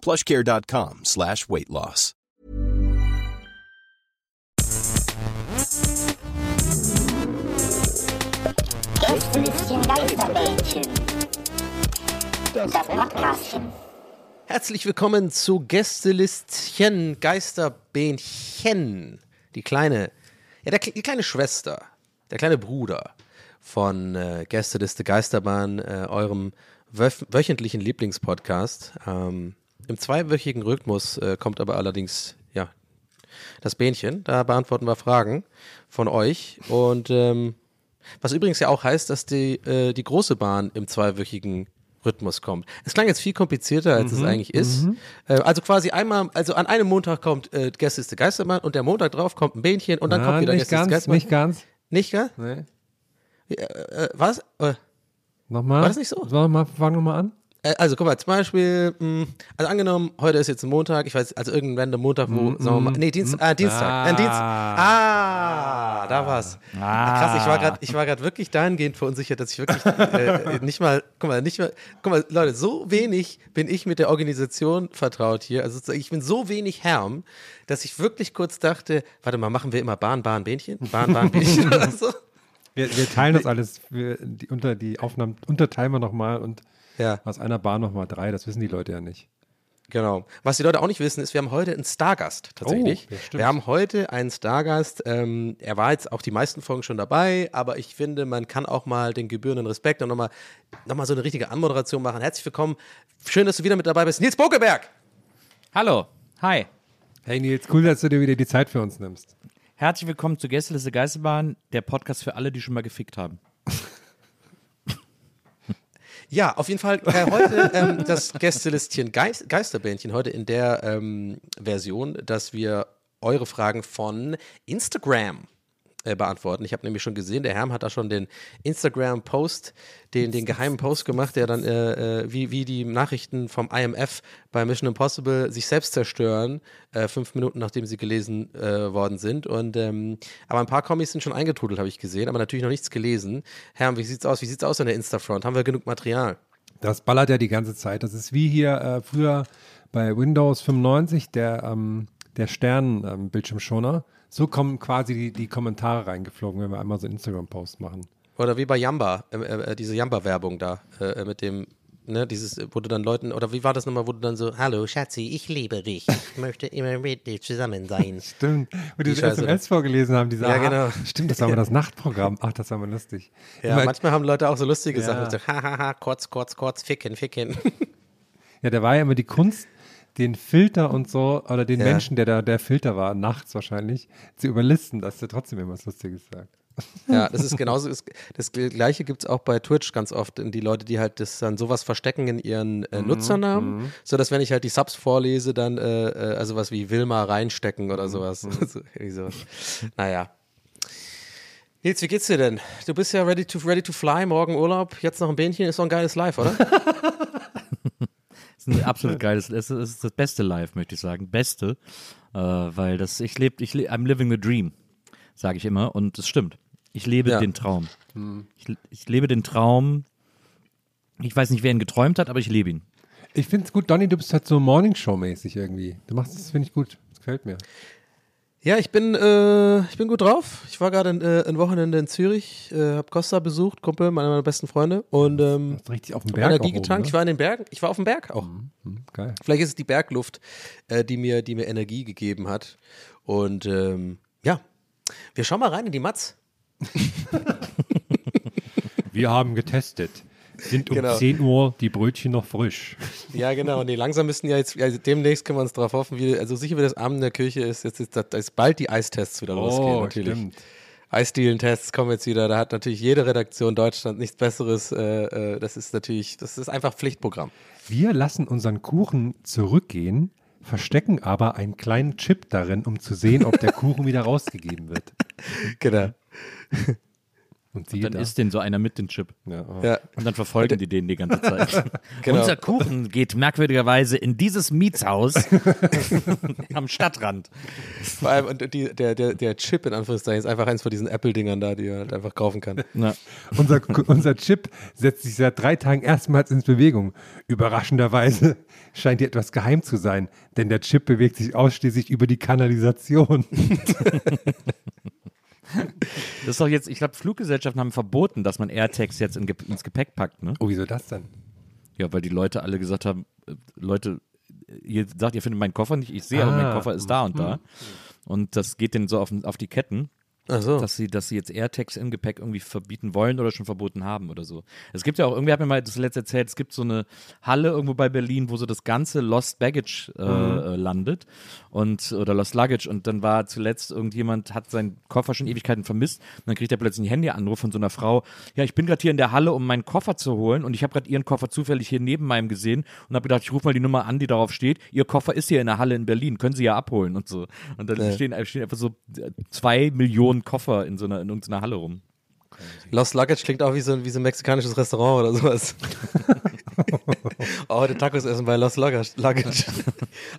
plushcare.com slash weight loss. Das Podcastchen. Herzlich willkommen zu Gästelistchen Geisterbähnchen. Die kleine, ja, der, die kleine Schwester, der kleine Bruder von äh, Gästeliste Geisterbahn, äh, eurem wöf- wöchentlichen Lieblingspodcast. Ähm, Im zweiwöchigen Rhythmus äh, kommt aber allerdings, ja, das Bähnchen. Da beantworten wir Fragen von euch. Und ähm, was übrigens ja auch heißt, dass die, äh, die große Bahn im zweiwöchigen Rhythmus kommt. Es klang jetzt viel komplizierter, als Mhm, es eigentlich ist. Äh, also quasi einmal, also an einem Montag kommt äh, Gästeliste Geisterbahn und der Montag drauf kommt ein Bähnchen und dann Ah, kommt wieder Gästeliste ganz, Geisterbahn. nicht ganz. Nicht, gell? Nee. Äh, was? Äh, Nochmal. War das nicht so? Sollen wir mal, fangen wir mal an? Äh, also guck mal, zum Beispiel, mh, also angenommen, heute ist jetzt ein Montag, ich weiß, also irgendein random Montag, wo, sagen wir mal, nee, Dienst, ah, Dienstag, äh, Dienst, ah, da war's. Krass, ich war gerade, ich war gerade wirklich dahingehend verunsichert, dass ich wirklich äh, nicht mal, guck mal, nicht mal, guck mal, Leute, so wenig bin ich mit der Organisation vertraut hier, also ich bin so wenig Herm, dass ich wirklich kurz dachte, warte mal, machen wir immer Bahn, Bahn, Bähnchen, Bahn, Bahn, Bähnchen oder so? Wir, wir teilen das alles, wir, die, unter die Aufnahmen unterteilen wir nochmal und Ja. aus einer Bahn nochmal drei, das wissen die Leute ja nicht. Genau. Was die Leute auch nicht wissen, ist, wir haben heute einen Stargast tatsächlich. Oh, wir haben heute einen Stargast. Ähm, er war jetzt auch die meisten Folgen schon dabei, aber ich finde, man kann auch mal den gebührenden Respekt und nochmal noch mal so eine richtige Anmoderation machen. Herzlich willkommen. Schön, dass du wieder mit dabei bist. Nils Bokeberg. Hallo, hi. Hey Nils, cool, dass du dir wieder die Zeit für uns nimmst. Herzlich willkommen zu Gästeliste Geisterbahn, der Podcast für alle, die schon mal gefickt haben. Ja, auf jeden Fall äh, heute ähm, das Gästelistchen Geist, Geisterbändchen, heute in der ähm, Version, dass wir eure Fragen von Instagram äh, beantworten. Ich habe nämlich schon gesehen, der Herm hat da schon den Instagram-Post, den, den geheimen Post gemacht, der dann äh, äh, wie, wie die Nachrichten vom IMF bei Mission Impossible sich selbst zerstören, äh, fünf Minuten nachdem sie gelesen worden sind. Und ähm, aber ein paar Comics sind schon eingetrudelt, habe ich gesehen, aber natürlich noch nichts gelesen. Herm, wie sieht's aus? Wie sieht's aus an der Instafront? Haben wir genug Material? Das ballert ja die ganze Zeit. Das ist wie hier früher bei Windows 95, der, ähm, der Stern-Bildschirmschoner. So kommen quasi die, die Kommentare reingeflogen, wenn wir einmal so einen Instagram-Post machen. Oder wie bei Yamba, äh, äh, diese Yamba-Werbung da, äh, mit dem, ne, dieses, wo du dann Leuten, oder wie war das nochmal, wo du dann so, hallo Schatzi, ich liebe dich, ich möchte immer mit dir zusammen sein. Stimmt. Und die, Die SMS vorgelesen haben, diese Ja, Aha- genau. Stimmt, das war mal das Nachtprogramm. Ach, das war mal lustig. Ja, Immer- manchmal haben Leute auch so lustige Ja. Sachen, so, hahaha, kurz, kurz, kurz, ficken, ficken. Ja, da war ja immer die Kunst, den Filter und so, oder den Ja. Menschen, der da der Filter war, nachts wahrscheinlich, zu überlisten, dass der trotzdem immer was Lustiges sagt. Ja, das ist genauso, das, Gleiche gibt es auch bei Twitch ganz oft, die Leute, die halt das dann sowas verstecken in ihren äh, Nutzernamen, so dass wenn ich halt die Subs vorlese, dann äh, äh, also was wie Wilma reinstecken oder sowas. so, irgendwie sowas. Naja. Nils, wie geht's dir denn? Du bist ja ready to, ready to fly, morgen Urlaub, jetzt noch ein Bähnchen, ist doch ein geiles Live, oder? Das ist ein absolut geiles, es ist das beste Live, möchte ich sagen. Beste, äh, weil das, ich lebe, ich le I'm living the dream, sage ich immer. Und es stimmt. Ich lebe Ja. den Traum. Ich, ich lebe den Traum. Ich weiß nicht, wer ihn geträumt hat, aber ich lebe ihn. Ich finde es gut, Donny, du bist halt so Morningshow-mäßig irgendwie. Du machst das, finde ich gut. Das gefällt mir. Ja, ich bin, äh, ich bin gut drauf. Ich war gerade äh, ein Wochenende in Zürich, äh, habe Costa besucht, Kumpel, einer meiner besten Freunde. Und ähm, richtig auf dem Berg Energie getankt. ne? Ich war in den Bergen. Ich war auf dem Berg auch. Hm, Geil. Vielleicht ist es die Bergluft, äh, die, mir, die mir Energie gegeben hat. Und ähm, ja, wir schauen mal rein in die Matz. Wir haben getestet. Sind um Genau. 10 Uhr die Brötchen noch frisch? Ja, genau. Nee, langsam müssten ja jetzt, also demnächst können wir uns darauf hoffen, wie, also sicher wie das Abend in der Kirche ist, jetzt ist, da ist bald die Eistests wieder losgehen, natürlich. stimmt. Eisdielentests kommen jetzt wieder. Da hat natürlich jede Redaktion Deutschland nichts Besseres. Äh, äh, das ist natürlich, das ist einfach Pflichtprogramm. Wir lassen unseren Kuchen zurückgehen, verstecken aber einen kleinen Chip darin, um zu sehen, ob der Kuchen wieder rausgegeben wird. Genau. Und siehe Dann da. isst den so einer mit dem Chip. ja, oh. Ja. Und dann verfolgen die den die ganze Zeit. Genau. Unser Kuchen geht merkwürdigerweise in dieses Mietshaus am Stadtrand. Vor allem, und die, der, der, der Chip in Anführungszeichen ist einfach eins von diesen Apple-Dingern da, die man halt einfach kaufen kann. Na, Unser, unser Chip setzt sich seit drei Tagen erstmals in Bewegung. Überraschenderweise scheint hier etwas geheim zu sein, denn der Chip bewegt sich ausschließlich über die Kanalisation. das ist doch jetzt, ich glaube, Fluggesellschaften haben verboten, dass man AirTags jetzt in, ins Gepäck packt, ne? Oh, wieso das denn? Ja, weil die Leute alle gesagt haben, äh, Leute, ihr sagt, ihr findet meinen Koffer nicht, ich sehe, aber mein Ah. Koffer ist da und da. Und das geht denen so auf, auf die Ketten, so. dass sie, dass sie jetzt AirTags im Gepäck irgendwie verbieten wollen oder schon verboten haben oder so. Es gibt ja auch, irgendwie hat mir mal das letzte erzählt, es gibt so eine Halle irgendwo bei Berlin, wo so das ganze Lost Baggage äh, äh, landet und oder Lost Luggage und dann war zuletzt irgendjemand, hat seinen Koffer schon Ewigkeiten vermisst und dann kriegt er plötzlich einen Handyanruf von so einer Frau, ja, ich bin gerade hier in der Halle, um meinen Koffer zu holen und ich habe gerade ihren Koffer zufällig hier neben meinem gesehen und habe gedacht, ich rufe mal die Nummer an, die darauf steht, ihr Koffer ist hier in der Halle in Berlin, können Sie ja abholen und so. Und dann stehen, stehen einfach so äh, zwei Millionen Koffer in so einer, in irgendeiner Halle rum. Lost Luggage klingt auch wie so, ein- wie so ein mexikanisches Restaurant oder sowas. oh, heute Tacos essen bei Lost Luggage. Luggage.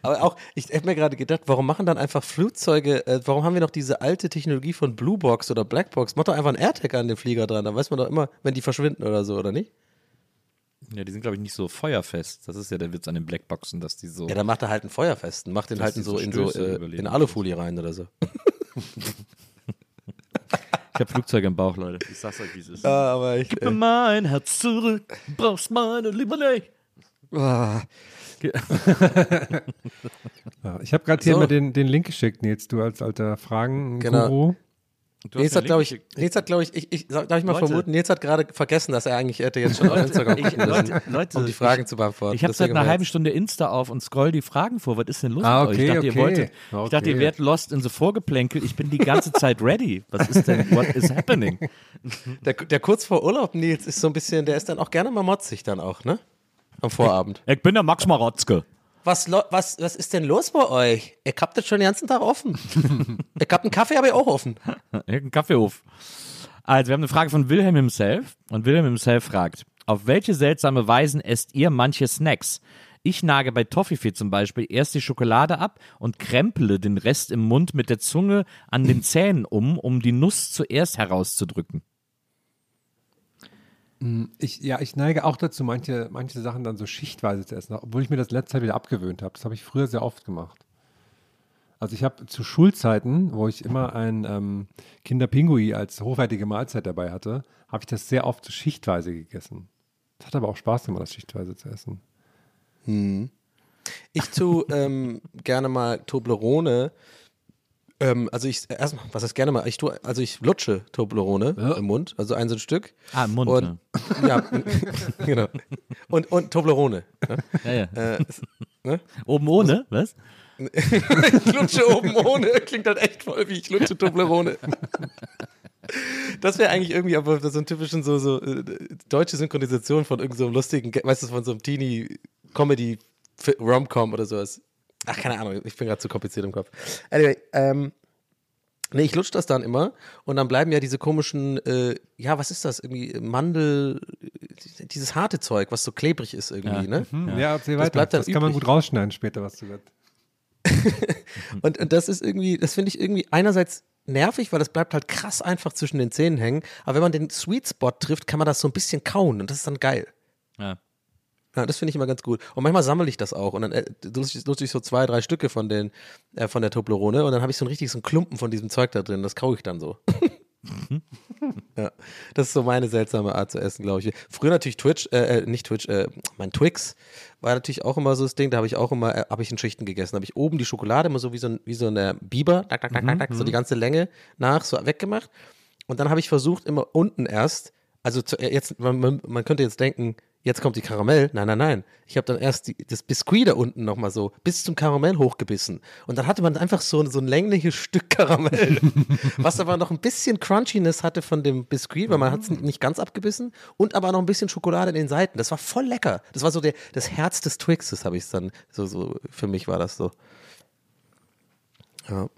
Aber auch, ich habe mir gerade gedacht, warum machen dann einfach Flugzeuge, äh, warum haben wir noch diese alte Technologie von Blue Box oder Black Box? Mach doch einfach einen AirTag an den Flieger dran, dann weiß man doch immer, wenn die verschwinden oder so, oder nicht? Ja, die sind, glaube ich, nicht so feuerfest. Das ist ja der Witz an den Blackboxen, dass die so. Ja, dann macht er halt einen Feuerfesten, macht den halt in die so, so in so äh, in Alufolie rein oder so. ich habe Flugzeuge im Bauch, Leute. Ich sag's euch, wie es ist. aber ich. Gib mir mein Herz zurück, brauchst meine Liebe nicht. Ja, ich habe gerade hier So. mal den, den Link geschickt, Nils, du als alter Fragen-Guru. Genau. Nils hat, glaube ich, Nils hat, glaube ich, ich, ich darf ich mal Leute. vermuten, Nils hat gerade vergessen, dass er eigentlich hätte jetzt schon auf Instagram Ich- Leute, Leute, um die Fragen ich- zu beantworten. Ich habe seit einer halben Stunde Insta auf und scroll die Fragen vor. Was ist denn los Ah, mit euch? Ich okay, dachte, ihr okay. wolltet, ich dachte, ihr Okay. wärt lost in so Vorgeplänkel. Ich bin die ganze Zeit ready. Was ist denn, what is happening? Der, der kurz vor Urlaub, Nils, ist so ein bisschen, der ist dann auch gerne mal motzig dann auch, ne? Am Vorabend. Ich bin der Max Marotzke. Was, was, was ist denn los bei euch? Ich hab das schon den ganzen Tag offen. ich hab einen Kaffee, aber ich auch offen. Irgendein Kaffeehof. Also, wir haben eine Frage von Wilhelm himself. Und Wilhelm himself fragt: Auf welche seltsame Weisen esst ihr manche Snacks? Ich nage bei Toffifee zum Beispiel erst die Schokolade ab und krempele den Rest im Mund mit der Zunge an den Zähnen um, um die Nuss zuerst herauszudrücken. Ich, ja, ich neige auch dazu, manche, manche Sachen dann so schichtweise zu essen, obwohl ich mir das letzte Zeit wieder abgewöhnt habe. Das habe ich früher sehr oft gemacht. Also ich habe zu Schulzeiten, wo ich immer ein ähm, Kinderpingui als hochwertige Mahlzeit dabei hatte, habe ich das sehr oft so schichtweise gegessen. Es hat aber auch Spaß gemacht, das schichtweise zu essen. Ich tue ähm, gerne mal Toblerone. Ähm, also ich erstmal, was heißt gerne mal? Ich tue, also ich lutsche Toblerone Ja. im Mund, also ein so ein Stück. Ah, im Mund, Und, ne? Ja, genau. Und, und Toblerone. Ne? Ja, ja. Äh, ne? Oben ohne, was? ich lutsche oben ohne. Klingt halt echt voll wie ich lutsche Toblerone. Das wäre eigentlich irgendwie aber so ein typischen so, so äh, deutsche Synchronisation von irgendeinem so lustigen, Ge- weißt du, von so einem Teenie-Comedy-Rom-Com oder sowas. Ach, keine Ahnung, ich bin gerade zu kompliziert im Kopf. Anyway, ähm, nee, ich lutsche das dann immer und dann bleiben ja diese komischen, äh, ja, was ist das? Irgendwie Mandel, dieses harte Zeug, was so klebrig ist irgendwie, ne? Ja, erzähl Das weiter. bleibt dann das kann man übrig. gut rausschneiden später, was du gesagt Und, und das ist irgendwie, das finde ich irgendwie einerseits nervig, weil das bleibt halt krass einfach zwischen den Zähnen hängen. Aber wenn man den Sweet Spot trifft, kann man das so ein bisschen kauen und das ist dann geil. Ja. Ja, das finde ich immer ganz gut. Und manchmal sammle ich das auch und dann äh, nutze nutze ich so zwei, drei Stücke von, den, äh, von der Toblerone und dann habe ich so einen richtig so einen Klumpen von diesem Zeug da drin. Das kaue ich dann so. ja, das ist so meine seltsame Art zu essen, glaube ich. Früher natürlich Twitch, äh, äh, nicht Twitch, äh, mein Twix war natürlich auch immer so das Ding. Da habe ich auch immer, äh, habe ich in Schichten gegessen. Da habe ich oben die Schokolade immer so wie so ein, wie so eine Biber, tak, tak, tak, tak, tak, so die ganze Länge nach, so weggemacht. Und dann habe ich versucht, immer unten erst, also zu, äh, jetzt, man, man, man könnte jetzt denken, jetzt kommt die Karamell. Nein, nein, nein. Ich habe dann erst die, das Biskuit da unten nochmal so bis zum Karamell hochgebissen. Und dann hatte man einfach so, so ein längliches Stück Karamell, was aber noch ein bisschen Crunchiness hatte von dem Biskuit, weil man hat es nicht ganz abgebissen und aber noch ein bisschen Schokolade in den Seiten. Das war voll lecker. Das war so der, das Herz des Twixes, habe ich es dann, so, so, für mich war das so. Ja.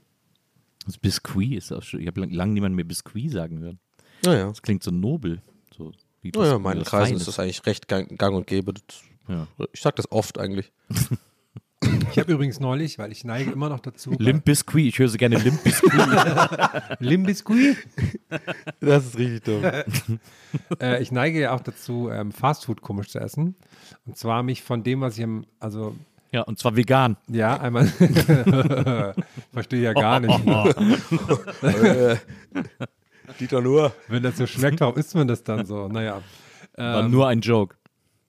Das Biskuit ist auch schon, ich habe lange lang niemanden mehr Biskuit sagen hören. Naja. Das klingt so nobel. So wie Naja, in meinen Kreisen Feines. ist das eigentlich recht gang, gang und gäbe. Das, Ja. Ich sag das oft eigentlich. Ich habe übrigens neulich, weil ich neige immer noch dazu. Limp Biscuit, ich höre so gerne Limp Biscuit. Limbiscuit? Das ist richtig dumm. äh, ich neige ja auch dazu, ähm, Fastfood komisch zu essen. Und zwar mich von dem, was ich im, also ja, und zwar vegan. ja, einmal verstehe ja gar nicht. Dieter nur. Wenn das so schmeckt, warum isst man das dann so? Naja. War nur ein Joke.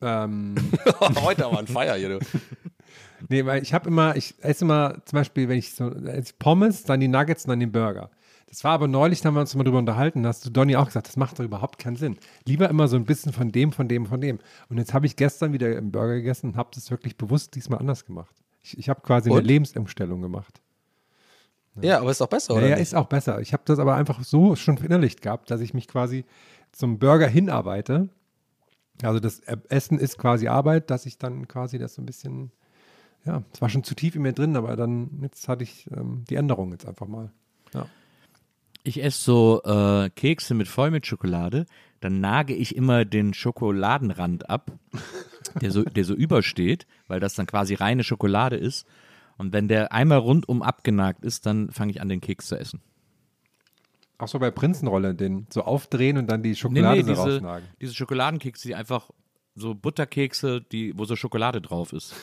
Ähm, Heute aber ein Feier hier, du. nee, weil ich habe immer, ich esse immer zum Beispiel, wenn ich so esse Pommes, dann die Nuggets und dann den Burger. Das war aber neulich, da haben wir uns mal drüber unterhalten, da hast du Donny auch gesagt, das macht doch überhaupt keinen Sinn. Lieber immer so ein bisschen von dem, von dem, von dem. Und jetzt habe ich gestern wieder einen Burger gegessen und habe das wirklich bewusst diesmal anders gemacht. Ich, ich habe quasi eine Und? Lebensumstellung gemacht. Ja, aber ist doch besser, Ja, oder? ja, ist auch besser. Ich habe das aber einfach so schon verinnerlicht gehabt, dass ich mich quasi zum Burger hinarbeite. Also das Essen ist quasi Arbeit, dass ich dann quasi das so ein bisschen, ja, es war schon zu tief in mir drin, aber dann, jetzt hatte ich ähm, die Änderung jetzt einfach mal. Ja. Ich esse so äh, Kekse mit Vollmilchschokolade, dann nage ich immer den Schokoladenrand ab, der so, der so übersteht, weil das dann quasi reine Schokolade ist. Und wenn der einmal rundum abgenagt ist, dann fange ich an, den Keks zu essen. Auch so bei Prinzenrolle, den so aufdrehen und dann die Nee, Schokolade nee, so diese, rausnagen. diese Schokoladenkekse, die einfach so Butterkekse, die, wo so Schokolade drauf ist.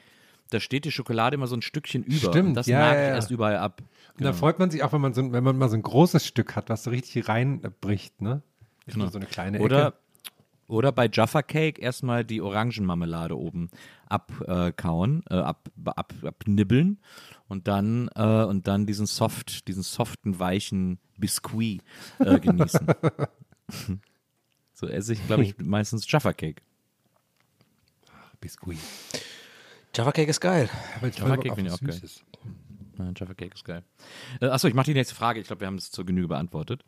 da steht die Schokolade immer so ein Stückchen über. Stimmt, und das ja, nage ja, ja. erst überall ab. Und da freut man sich auch, wenn man, so, ein- wenn man mal so ein großes Stück hat, was so richtig reinbricht, ne? Nur so eine kleine Ecke. oder bei Jaffa Cake erstmal die Orangenmarmelade oben abkauen, äh, ab, ab, abnibbeln und dann, äh, und dann diesen soft, diesen soften, weichen Biskuit äh, genießen. so esse ich, glaube ich, meistens Jaffa Cake. Biskuit. Java Cake ist geil. Bock Cake finde ich auch geil. Jaffa Cake ist geil. Äh, achso, ich mache die nächste Frage. Ich glaube, wir haben es zur Genüge beantwortet.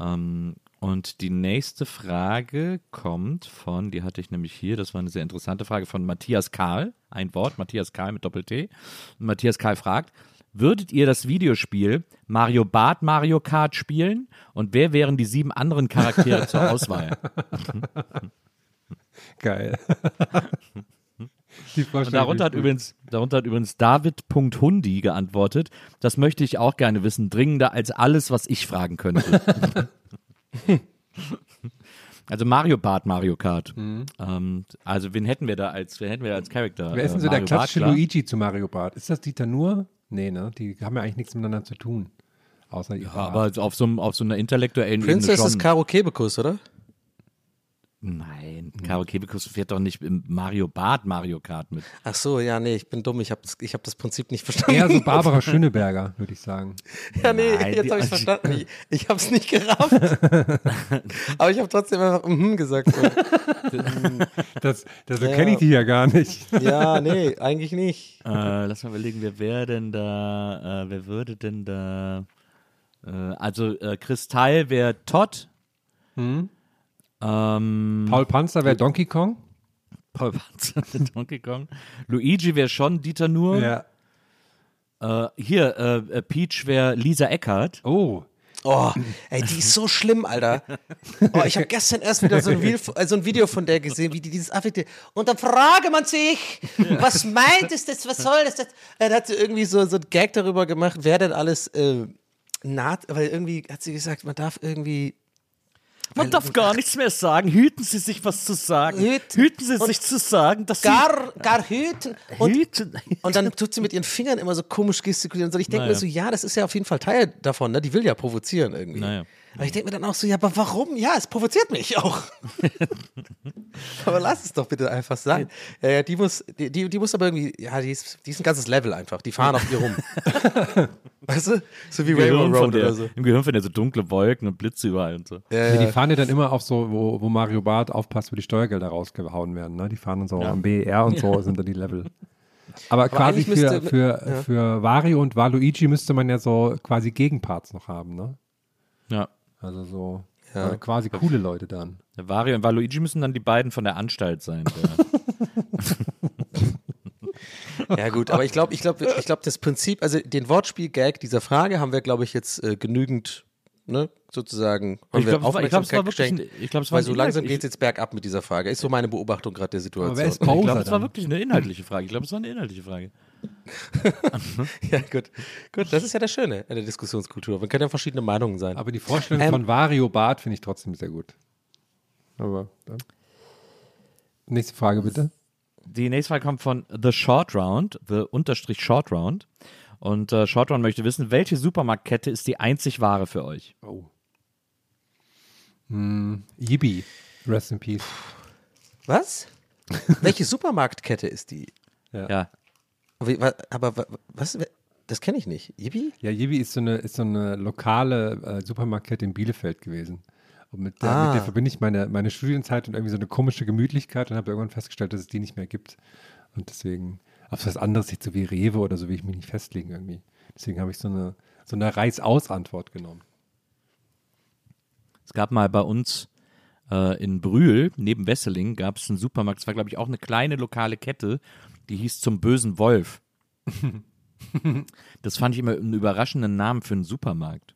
Ähm, und die nächste Frage kommt von, die hatte ich nämlich hier, das war eine sehr interessante Frage von Matthias Karl. Ein Wort, Matthias Karl mit Doppel-T. Und Matthias Karl fragt, würdet ihr das Videospiel Mario Bart Mario Kart spielen? Und wer wären die sieben anderen Charaktere zur Auswahl? Geil. Die Und darunter hat ist übrigens, darunter hat übrigens David.hundi geantwortet. Das möchte ich auch gerne wissen, dringender als alles, was ich fragen könnte. also Mario Bart, Mario Kart. Ähm, also wen hätten wir da als, wen hätten wir da als Charakter? Mhm. Wer ist denn Äh, so der Mario klassische. Luigi zu Mario Bart? Ist das Dieter nur? Nee, ne? Die haben ja eigentlich nichts miteinander zu tun. Außer Ja, aber auf so, auf so einer intellektuellen Princess Ebene ist schon. Karo Kebekus, oder? Nein, Karo Kebekus fährt doch nicht im Mario Bart Mario Kart mit. Ach so, ja, nee, ich bin dumm. Ich habe ich hab das Prinzip nicht verstanden. Eher so Barbara Schöneberger, würde ich sagen. Ja, nee, Nein, jetzt habe ich verstanden. Ich, ich habe es nicht gerafft. Aber ich habe trotzdem einfach mhm gesagt. So. Das, das so Ja. kenne ich die ja gar nicht. Ja, nee, eigentlich nicht. Äh, lass mal überlegen, wer wäre denn da, äh, wer würde denn da, äh, also äh, Kristall wäre Todd, ähm, Paul Panzer wäre Donkey Kong. Paul Panzer, Donkey Kong, Luigi wäre schon Dieter Nuhr, Ja. äh, hier, äh, äh, Peach wäre Lisa Eckhardt, Oh. Oh, ey, die ist so schlimm, Alter. Oh, ich habe gestern erst wieder so ein, Video, äh, so ein Video von der gesehen, wie die dieses affekte. Und dann frage man sich, was meint es das, was soll das? das? Dann hat sie irgendwie so, so ein Gag darüber gemacht, wer denn alles äh, naht, weil irgendwie hat sie gesagt, man darf irgendwie Man darf gar nichts mehr sagen. Hüten Sie sich, was zu sagen. Hüten. Hüten Sie sich zu sagen, dass Gar, gar hüten. Sie Und, hüten. und dann tut sie mit ihren Fingern immer so komisch gestikulieren. Und so. ich denke Naja. mir so, ja, das ist ja auf jeden Fall Teil davon, ne? Die will ja provozieren irgendwie. Naja. Aber ich denke mir dann auch so, ja, aber warum? Ja, es provoziert mich auch. aber lass es doch bitte einfach sein. Ja, ja, die muss, die, die, die muss aber irgendwie, ja, die ist, die ist ein ganzes Level einfach. Die fahren auf ihr rum. weißt du? So wie Im Rainbow Gehirn, von Road der, oder so. Im Gehirn von der so dunkle Wolken und Blitze überall und so. Ja, Ja, die ja. fahren ja dann immer auf so, wo, wo Mario Barth aufpasst, wo die Steuergelder rausgehauen werden. Ne? Die fahren dann so am BER und so sind dann die Level. Aber, quasi eigentlich für, müsste- für, für Wario und Waluigi müsste man ja so quasi Gegenparts noch haben, ne? Ja. Also so Ja. äh, quasi coole Leute dann. Der Wario und Waluigi müssen dann die beiden von der Anstalt sein. Der, Ja, gut, aber ich glaube, ich glaube, ich glaube, das Prinzip, also den Wortspiel-Gag dieser Frage haben wir, glaube ich, jetzt äh, genügend, ne, sozusagen, haben Ich wir glaub, es war- ich glaub, es war Aufmerksamkeit wirklich geschenkt. ein- ich glaub, es war weil so langsam geht es jetzt bergab mit dieser Frage. Ist so meine Beobachtung gerade der Situation. Aber wer ist ich glaube, es war wirklich eine inhaltliche Frage. Ich glaube, es war eine inhaltliche Frage. ja, gut. Gut, das ist ja das Schöne an der Diskussionskultur. Man kann ja verschiedene Meinungen sein. Aber die Vorstellung Ähm, von Wario Barth finde ich trotzdem sehr gut. Aber dann. Nächste Frage bitte. Die nächste Frage kommt von The Short Round, The Unterstrich Short Round. Und äh, Short Round möchte wissen, welche Supermarktkette ist die einzig wahre für euch? Oh. Hm, Yibi. Rest in Peace. Was? Welche Supermarktkette ist die? Ja. Wie, wa- Aber wa- was? Das kenne ich nicht. Yibi? Ja, Yibi ist so eine, ist so eine lokale äh, Supermarktkette in Bielefeld gewesen. Und mit der, Ah. mit der verbinde ich meine, meine Studienzeit und irgendwie so eine komische Gemütlichkeit und habe irgendwann festgestellt, dass es die nicht mehr gibt. Und deswegen, auf was anderes, nicht so wie Rewe oder so, will ich mich nicht festlegen irgendwie. Deswegen habe ich so eine, so eine Reißaus-Antwort genommen. Es gab mal bei uns äh, in Brühl, neben Wesseling, gab es einen Supermarkt. Es war, glaube ich, auch eine kleine lokale Kette, die hieß zum bösen Wolf. das fand ich immer einen überraschenden Namen für einen Supermarkt.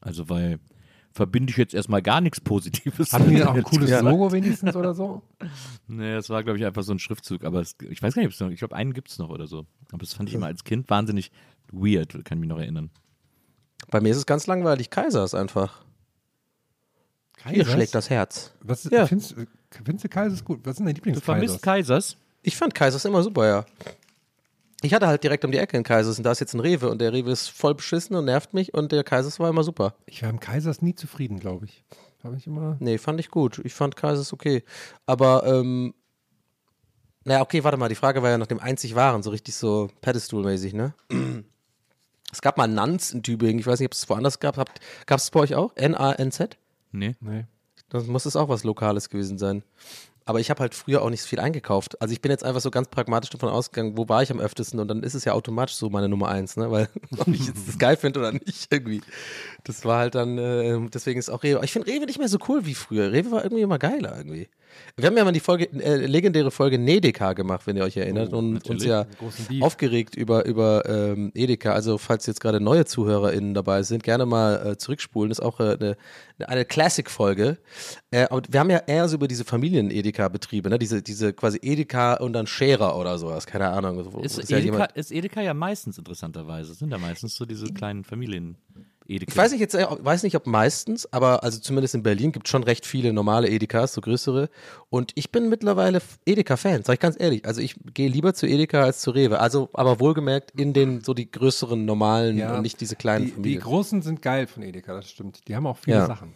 Also, weil verbinde ich jetzt erstmal gar nichts Positives. Haben die auch ein cooles Ja. Logo wenigstens oder so? Nee, es war, glaube ich, einfach so ein Schriftzug. Aber es, ich weiß gar nicht, ob es noch, ich glaube, einen gibt es noch oder so. Aber das fand ich immer als Kind wahnsinnig weird, kann ich mich noch erinnern. Bei mir ist es ganz langweilig. Kaisers einfach. Hier Kaisers? schlägt das Herz. Was Ja. findest, findest du Kaisers gut? Was sind deine Du Lieblingskaisers? vermisst Kaisers? Ich fand Kaisers immer super, ja. Ich hatte halt direkt um die Ecke in Kaisers und da ist jetzt ein Rewe und der Rewe ist voll beschissen und nervt mich und der Kaisers war immer super. Ich war im Kaisers nie zufrieden, glaube ich. Habe ich immer. Nee, fand ich gut. Ich fand Kaisers okay. Aber, ähm, naja, okay, warte mal, die Frage war ja nach dem einzig Waren, so richtig so Pedestal-mäßig, ne? Es gab mal Nanz in Tübingen, ich weiß nicht, ob es woanders gab. Habt, gab es bei euch auch? N-A-N-Z? Nee. Nee. Dann muss es auch was Lokales gewesen sein. Aber ich habe halt früher auch nicht so viel eingekauft. Also ich bin jetzt einfach so ganz pragmatisch davon ausgegangen, wo war ich am öftesten und dann ist es ja automatisch so meine Nummer eins, ne? Weil ob ich jetzt das geil finde oder nicht irgendwie. Das war halt dann, äh, deswegen ist auch Rewe. Ich finde Rewe nicht mehr so cool wie früher. Rewe war irgendwie immer geiler irgendwie. Wir haben ja mal die Folge, äh, legendäre Folge Nedeka gemacht, wenn ihr euch erinnert, und uns natürlich. ja großen Beef. aufgeregt über, über ähm, Edeka. Also falls jetzt gerade neue ZuhörerInnen dabei sind, gerne mal äh, zurückspulen. Das ist auch äh, eine, eine Classic-Folge. Äh, aber wir haben ja eher so über diese Familien-Edeka-Betriebe, ne? diese, diese quasi Edeka und dann Scherer oder sowas, keine Ahnung. Ist, ist ja Edeka, jemand- ist Edeka ja meistens interessanterweise. Sind ja meistens so diese kleinen Familien. Edeka. ich weiß nicht jetzt, äh, weiß nicht, ob meistens, aber also zumindest in Berlin gibt es schon recht viele normale Edekas, so größere. Und ich bin mittlerweile Edeka-Fan, sag ich ganz ehrlich. Also ich gehe lieber zu Edeka als zu Rewe. Also, aber wohlgemerkt in den so die größeren normalen Ja, und nicht diese kleinen Die, die Familien. großen sind geil von Edeka, das stimmt. Die haben auch viele Ja. Sachen.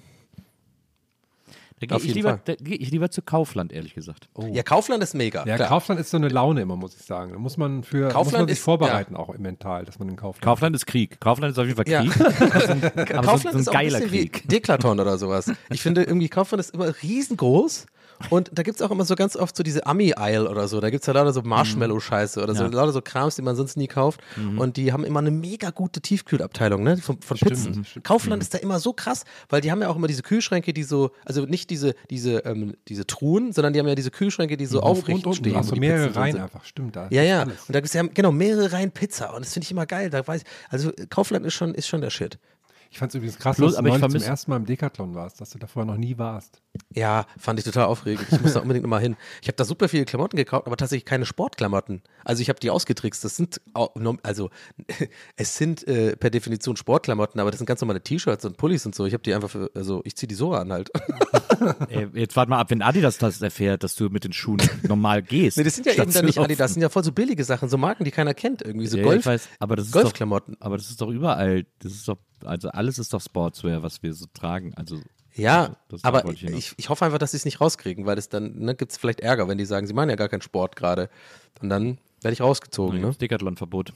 Da gehe Auf ich, jeden lieber- da geh ich lieber zu Kaufland, ehrlich gesagt. Ja, Kaufland ist mega. Ja, klar. Kaufland ist so eine Laune immer, muss ich sagen. Da muss man für muss Kaufland man sich ist- vorbereiten, auch mental, dass man in Kaufland. Kaufland ist Krieg. Kaufland ist auf jeden Fall Ja. Krieg. Aber so, Kaufland so ein ist auch ein geiler bisschen Krieg. wie Deklaton oder sowas. Ich finde irgendwie, Kaufland ist immer riesengroß und da gibt es auch immer so ganz oft so diese Ami-Aisle oder so. Da gibt es ja lauter so Marshmallow-Scheiße oder so, Ja. lauter so Krams, die man sonst nie kauft. Und die haben immer eine mega gute Tiefkühlabteilung, ne? Von, von Pizzen. Kaufland ist da immer so krass, weil die haben ja auch immer diese Kühlschränke, die so, also nicht diese, diese, ähm, diese Truhen, sondern die haben ja diese Kühlschränke, die so aufrecht und, stehen. Du hast wo so die mehrere Pizzen Reihen sind. einfach, stimmt da. Ja, ja. Alles. Und da gibt es ja genau mehrere Reihen Pizza und das finde ich immer geil. Da weiß ich, also Kaufland ist schon, ist schon der Shit. Ich fand es übrigens krass, Plus- dass du aber zum ersten Mal im Decathlon warst, dass du da vorher noch nie warst. Ja, fand ich total aufregend. Ich muss da unbedingt nochmal hin. Ich habe da super viele Klamotten gekauft, aber tatsächlich keine Sportklamotten. Also ich habe die ausgetrickst. Das sind, also es sind äh, per Definition Sportklamotten, aber das sind ganz normale T-Shirts und Pullis und so. Ich habe die einfach, für, also ich ziehe die so an halt. Ey, jetzt warte mal ab, wenn Adidas das erfährt, dass du mit den Schuhen normal gehst. Nee, das sind ja eben dann nicht. Adidas, das sind ja voll so billige Sachen, so Marken, die keiner kennt irgendwie, so Ja, Golf, ich weiß, aber das ist doch, Golfklamotten. aber das ist doch überall. Das ist doch, also alles ist doch Sportswear, was wir so tragen. Also Ja, das aber wollte ich ich, ich hoffe einfach, dass sie es nicht rauskriegen, weil es dann, ne, gibt es vielleicht Ärger, wenn die sagen, sie machen ja gar keinen Sport gerade. Und dann werde ich rausgezogen, ne? das Decathlon-Verbot.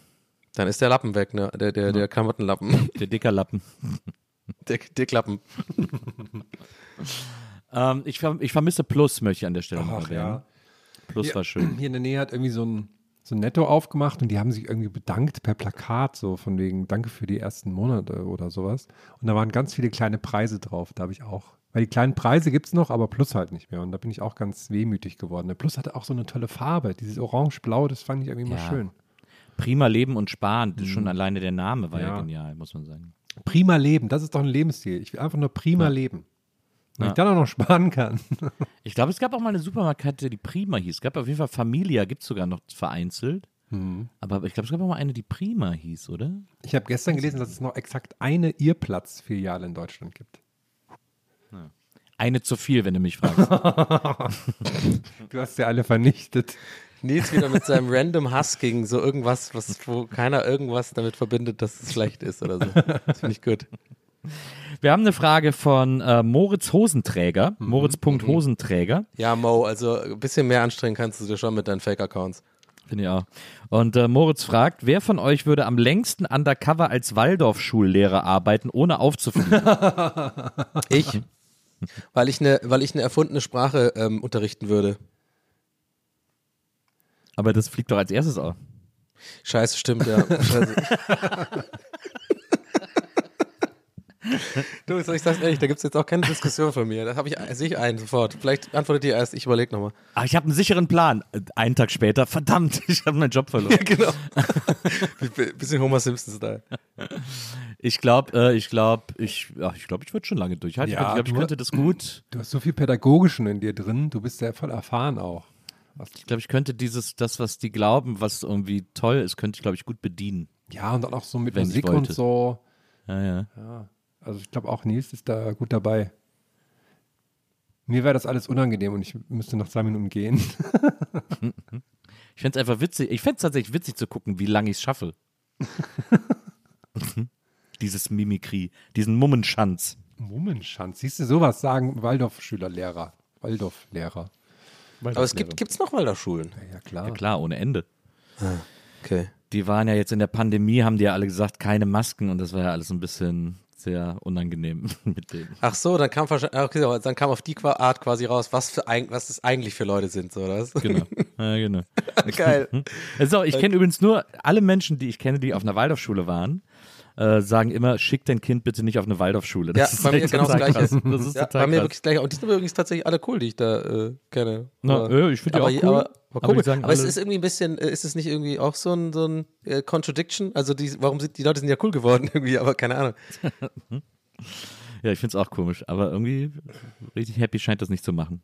Dann ist der Lappen weg, ne? Der, der, der Klamottenlappen. Der Dickerlappen. Der, der Klappen. ähm, ich, ver ich vermisse Plus, möchte ich an der Stelle noch Ach erwähnen. ja. Plus Hier- war schön. Hier in der Nähe hat irgendwie so ein, so Netto aufgemacht und die haben sich irgendwie bedankt per Plakat, so von wegen Danke für die ersten Monate oder sowas. Und da waren ganz viele kleine Preise drauf. Da habe ich auch. Weil die kleinen Preise gibt es noch, aber Plus halt nicht mehr. Und da bin ich auch ganz wehmütig geworden. Der Plus hatte auch so eine tolle Farbe. Dieses Orange-Blau, das fand ich irgendwie Ja. mal schön. Prima Leben und Sparen. Das Schon alleine der Name war ja. Mhm. Ja. genial, muss man sagen. Prima Leben, das ist doch ein Lebensstil. Ich will einfach nur prima leben. Wenn Ja. ich dann auch noch sparen kann. Ich glaube, es gab auch mal eine Supermarktkette, die Prima hieß. Es gab auf jeden Fall Familia, gibt es sogar noch vereinzelt. Mhm. Aber ich glaube, es gab auch mal eine, die Prima hieß, oder? Ich habe gestern gelesen, dass es noch exakt eine Irrplatz-Filiale in Deutschland gibt. Eine zu viel, wenn du mich fragst. Du hast ja alle vernichtet. Nils wieder mit seinem random Hass gegen so irgendwas, was, wo keiner irgendwas damit verbindet, dass es schlecht ist oder so. Das finde ich gut. Wir haben eine Frage von äh, Moritz Hosenträger. Mhm. Moritz.hosenträger. Ja, Mo, also ein bisschen mehr anstrengen kannst du dir schon mit deinen Fake-Accounts. Finde ich auch. Und äh, Moritz fragt, wer von euch würde am längsten undercover als Waldorf-Schullehrer arbeiten, ohne aufzufliegen? Ich. Weil ich eine, weil ich eine erfundene Sprache ähm, unterrichten würde. Aber das fliegt doch als erstes auf. Scheiße, stimmt, ja. Scheiße. du, soll ich sag's ehrlich, da gibt's jetzt auch keine Diskussion von mir. Da habe ich, sehe ich ein sofort. Vielleicht antwortet ihr erst, ich überlege nochmal. Ah, ich habe einen sicheren Plan. Einen Tag später, verdammt, ich habe meinen Job verloren. genau. B- Bisschen Homer Simpson-Style. Ich glaube, äh, ich glaube, ich, ja, ich glaube, ich würde schon lange durchhalten. Ja, ich glaube, ich du- könnte das gut. Du hast so viel Pädagogischen in dir drin. Du bist ja voll erfahren auch. Ich glaube, ich könnte dieses, das, was die glauben, was irgendwie toll ist, könnte ich, glaube ich, gut bedienen. Ja, und dann auch so mit Wenn Musik und so. Ja, ja. Ja. Also ich glaube auch Nils ist da gut dabei. Mir wäre das alles unangenehm und ich müsste nach zwei Minuten gehen. Ich fände es einfach witzig. Ich fände es tatsächlich witzig zu gucken, wie lange ich es schaffe. Dieses Mimikry, diesen Mummenschanz. Mummenschanz. Siehst du, sowas sagen Waldorf-Schüler-Lehrer. Waldorf-Lehrer. Aber es gibt, gibt's noch Waldorfschulen? Ja, ja, klar. Ja, klar, ohne Ende. Okay. Die waren ja jetzt in der Pandemie, haben die ja alle gesagt, keine Masken und das war ja alles ein bisschen sehr unangenehm mit denen. Ach so, dann kam wahrscheinlich, okay, dann kam auf die Art quasi raus, was für was das eigentlich für Leute sind, so, oder? was? Genau. Ja, genau. Geil. Also, ich kenne übrigens nur alle Menschen, die ich kenne, die auf einer Waldorfschule waren, äh, sagen immer, schick dein Kind bitte nicht auf eine Waldorfschule. Ja, ist bei mir echt genau das Gleiche. krass. Das ist Ja, total bei mir krass. wirklich gleich. Und die sind übrigens tatsächlich alle cool, die ich da äh, kenne. Na, Aber- ja, ich finde die auch cool. Aber, aber, Aber cool. aber es ist irgendwie ein bisschen, äh, ist es nicht irgendwie auch so ein, so ein äh, Contradiction? Also die, warum sind die Leute sind ja cool geworden irgendwie, aber keine Ahnung. Ja, ich finde es auch komisch, aber irgendwie richtig happy scheint das nicht zu machen.